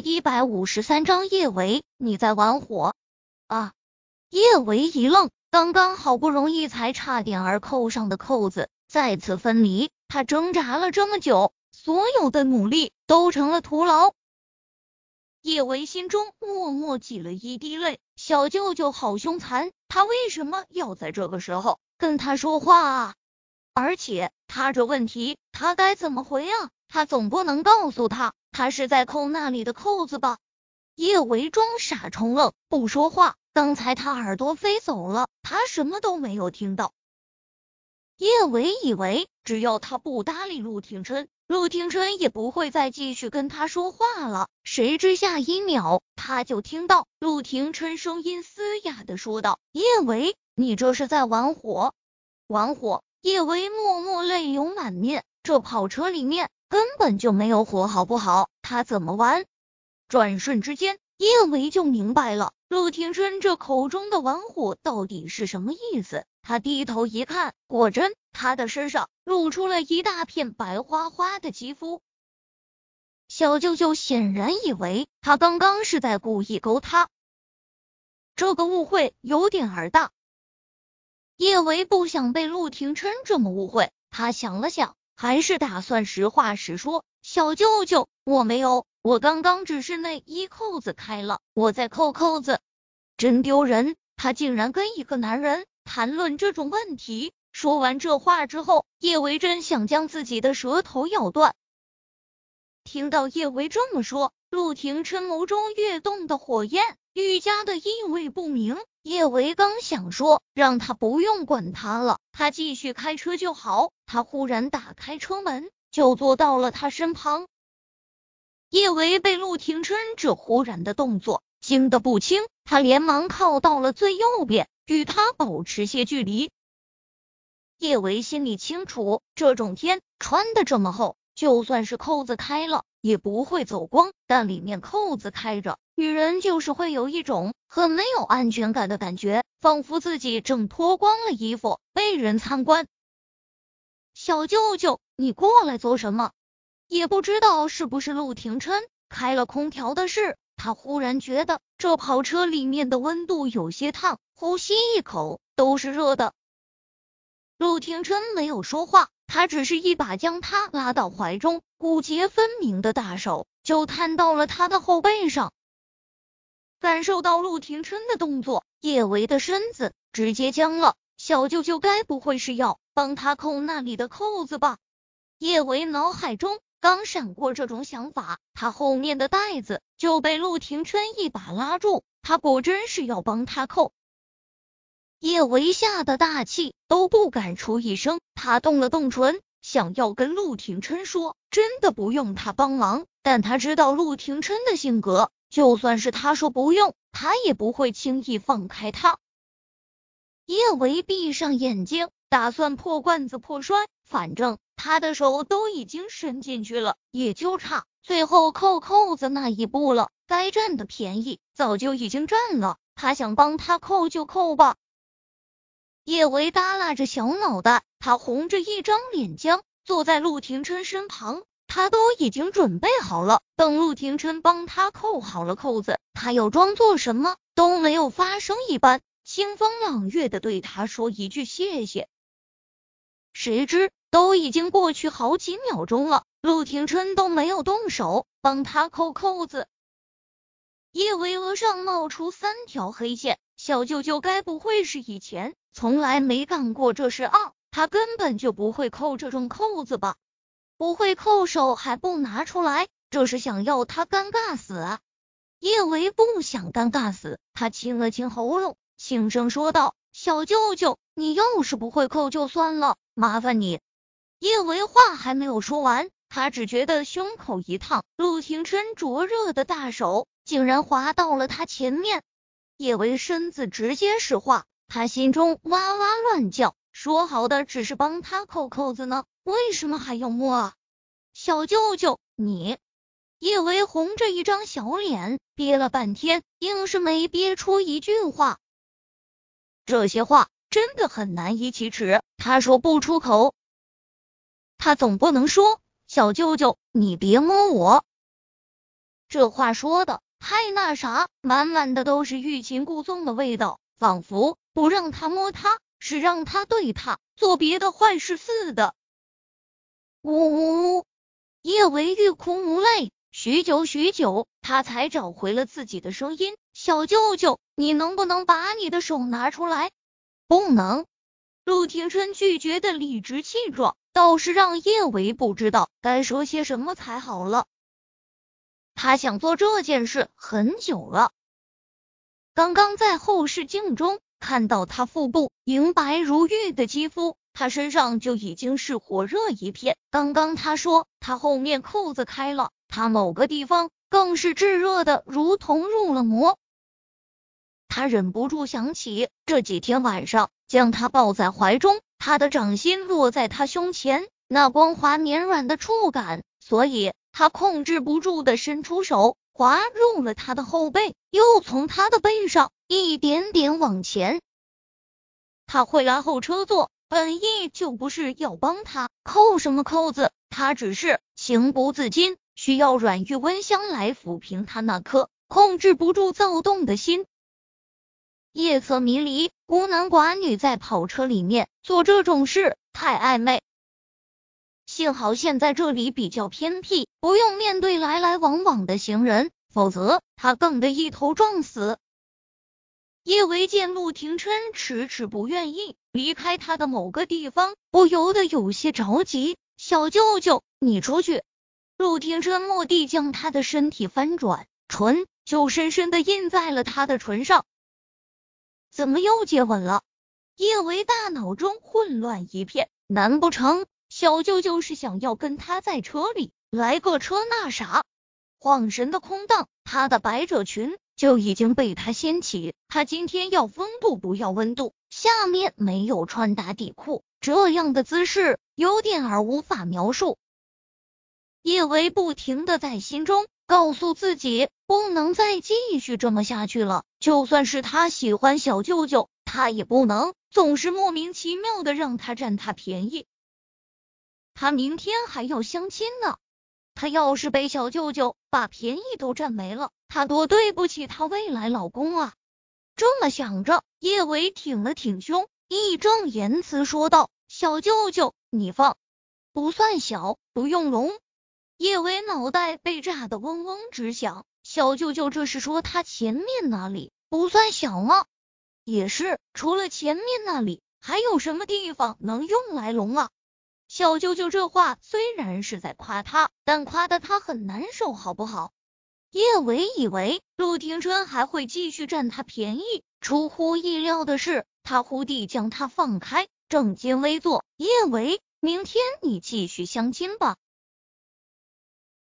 一百五十三章叶维，你在玩火啊！叶维一愣，刚刚好不容易才差点儿扣上的扣子再次分离，他挣扎了这么久，所有的努力都成了徒劳。叶维心中默默挤了一滴泪，小舅舅好凶残，他为什么要在这个时候跟他说话啊？而且他这问题，他该怎么回啊？他总不能告诉他。他是在扣那里的扣子吧？叶维装傻充愣，不说话。刚才他耳朵飞走了，他什么都没有听到。叶维以为只要他不搭理陆廷琛，陆廷琛也不会再继续跟他说话了。谁知下一秒，他就听到陆廷琛声音嘶哑的说道：“叶维，你这是在玩火？玩火？”叶维默默泪流满面，这跑车里面。根本就没有火，好不好？他怎么玩？转瞬之间，叶维就明白了陆廷琛这口中的玩火到底是什么意思。他低头一看，果真，他的身上露出了一大片白花花的肌肤。小舅舅显然以为他刚刚是在故意勾他，这个误会有点儿大。叶维不想被陆廷琛这么误会，他想了想。还是打算实话实说，小舅舅，我没有，我刚刚只是内衣扣子开了，我在扣扣子，真丢人！他竟然跟一个男人谈论这种问题。说完这话之后，叶维真想将自己的舌头咬断。听到叶维这么说，陆廷琛眸中跃动的火焰愈加的意味不明。叶维刚想说让他不用管他了，他继续开车就好。他忽然打开车门，就坐到了他身旁。叶维被陆廷琛这忽然的动作惊得不轻，他连忙靠到了最右边，与他保持些距离。叶维心里清楚，这种天穿的这么厚，就算是扣子开了也不会走光，但里面扣子开着。女人就是会有一种很没有安全感的感觉，仿佛自己正脱光了衣服被人参观。小舅舅，你过来做什么？也不知道是不是陆廷琛开了空调的事，他忽然觉得这跑车里面的温度有些烫，呼吸一口都是热的。陆廷琛没有说话，他只是一把将他拉到怀中，骨节分明的大手就探到了他的后背上。感受到陆廷琛的动作，叶维的身子直接僵了。小舅舅该不会是要帮他扣那里的扣子吧？叶维脑海中刚闪过这种想法，他后面的袋子就被陆廷琛一把拉住。他果真是要帮他扣。叶维吓得大气都不敢出一声，他动了动唇，想要跟陆廷琛说，真的不用他帮忙。但他知道陆廷琛的性格。就算是他说不用，他也不会轻易放开他。叶维闭上眼睛，打算破罐子破摔，反正他的手都已经伸进去了，也就差最后扣扣子那一步了。该占的便宜早就已经占了，他想帮他扣就扣吧。叶维耷拉着小脑袋，他红着一张脸僵，坐在陆廷琛身旁。他都已经准备好了，等陆廷琛帮他扣好了扣子，他又装作什么都没有发生一般，清风朗月的对他说一句谢谢。谁知都已经过去好几秒钟了，陆廷琛都没有动手帮他扣扣子。叶维额上冒出三条黑线，小舅舅该不会是以前从来没干过这事啊？他根本就不会扣这种扣子吧？不会扣手还不拿出来，这是想要他尴尬死啊！叶维不想尴尬死，他清了清喉咙，轻声说道：“小舅舅，你要是不会扣就算了，麻烦你。”叶维话还没有说完，他只觉得胸口一烫，陆廷琛灼热的大手竟然滑到了他前面，叶维身子直接石化，他心中哇哇乱叫。说好的只是帮他扣扣子呢，为什么还要摸啊？小舅舅，你叶维红着一张小脸，憋了半天，硬是没憋出一句话。这些话真的很难以启齿，他说不出口。他总不能说小舅舅，你别摸我。这话说的太那啥，满满的都是欲擒故纵的味道，仿佛不让他摸他，是让他对他做别的坏事似的。呜呜呜！叶维欲哭无泪，许久许久，他才找回了自己的声音：“小舅舅，你能不能把你的手拿出来？”不能。陆廷琛拒绝的理直气壮，倒是让叶维不知道该说些什么才好了。他想做这件事很久了。刚刚在后视镜中看到他腹部莹白如玉的肌肤，他身上就已经是火热一片。刚刚他说他后面扣子开了，他某个地方更是炙热的如同入了魔。他忍不住想起这几天晚上。将他抱在怀中，他的掌心落在他胸前，那光滑绵软的触感，所以他控制不住的伸出手，滑入了他的后背，又从他的背上一点点往前。他会拉后车座，本意就不是要帮他扣什么扣子，他只是情不自禁，需要软玉温香来抚平他那颗控制不住躁动的心。夜色迷离，孤男寡女在跑车里面做这种事，太暧昧。幸好现在这里比较偏僻，不用面对来来往往的行人，否则他更得一头撞死。叶维见陆廷琛迟迟不愿意离开他的某个地方，不由得有些着急。小舅舅，你出去。陆廷琛蓦地将他的身体翻转，唇就深深的印在了他的唇上。怎么又接吻了？叶维大脑中混乱一片，难不成小舅舅是想要跟他在车里来个车那啥？晃神的空档，他的百褶裙就已经被他掀起。他今天要风度不要温度，下面没有穿打底裤，这样的姿势有点儿无法描述。叶维不停的在心中。告诉自己不能再继续这么下去了。就算是他喜欢小舅舅，他也不能总是莫名其妙的让他占他便宜。他明天还要相亲呢，他要是被小舅舅把便宜都占没了，他多对不起他未来老公啊！这么想着，叶伟挺了挺胸，义正言辞说道：“小舅舅，你放，不算小，不用龙。”叶维脑袋被炸得嗡嗡直响，小舅舅这是说他前面那里不算小吗？也是，除了前面那里，还有什么地方能用来龙啊？小舅舅这话虽然是在夸他，但夸的他很难受，好不好？叶维以为陆廷琛还会继续占他便宜，出乎意料的是，他忽地将他放开，正襟危坐。叶维，明天你继续相亲吧。